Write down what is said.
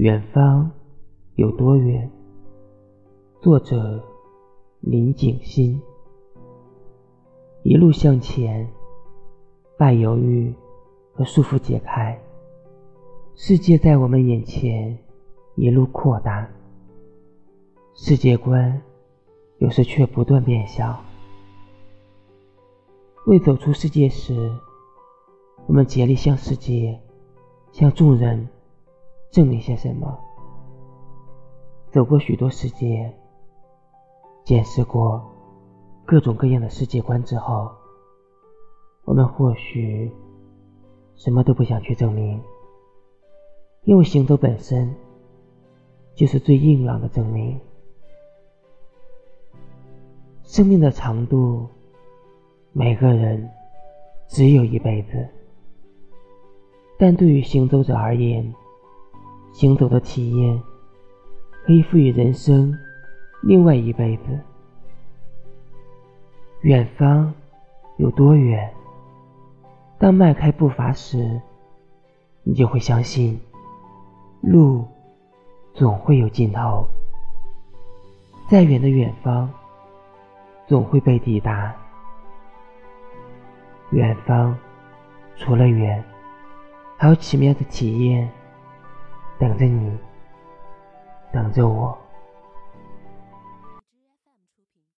远方有多远？作者：林景欣。一路向前，把犹豫和束缚解开，世界在我们眼前一路扩大，世界观有时却不断变小。未走出世界时，我们竭力向世界、向众人。证明些什么？走过许多世界，见识过各种各样的世界观之后，我们或许什么都不想去证明，因为行走本身就是最硬朗的证明。生命的长度，每个人只有一辈子，但对于行走者而言，行走的体验，可以赋予人生另外一辈子。远方有多远？当迈开步伐时，你就会相信，路总会有尽头。再远的远方，总会被抵达。远方除了远，还有奇妙的体验。等着你，等着我。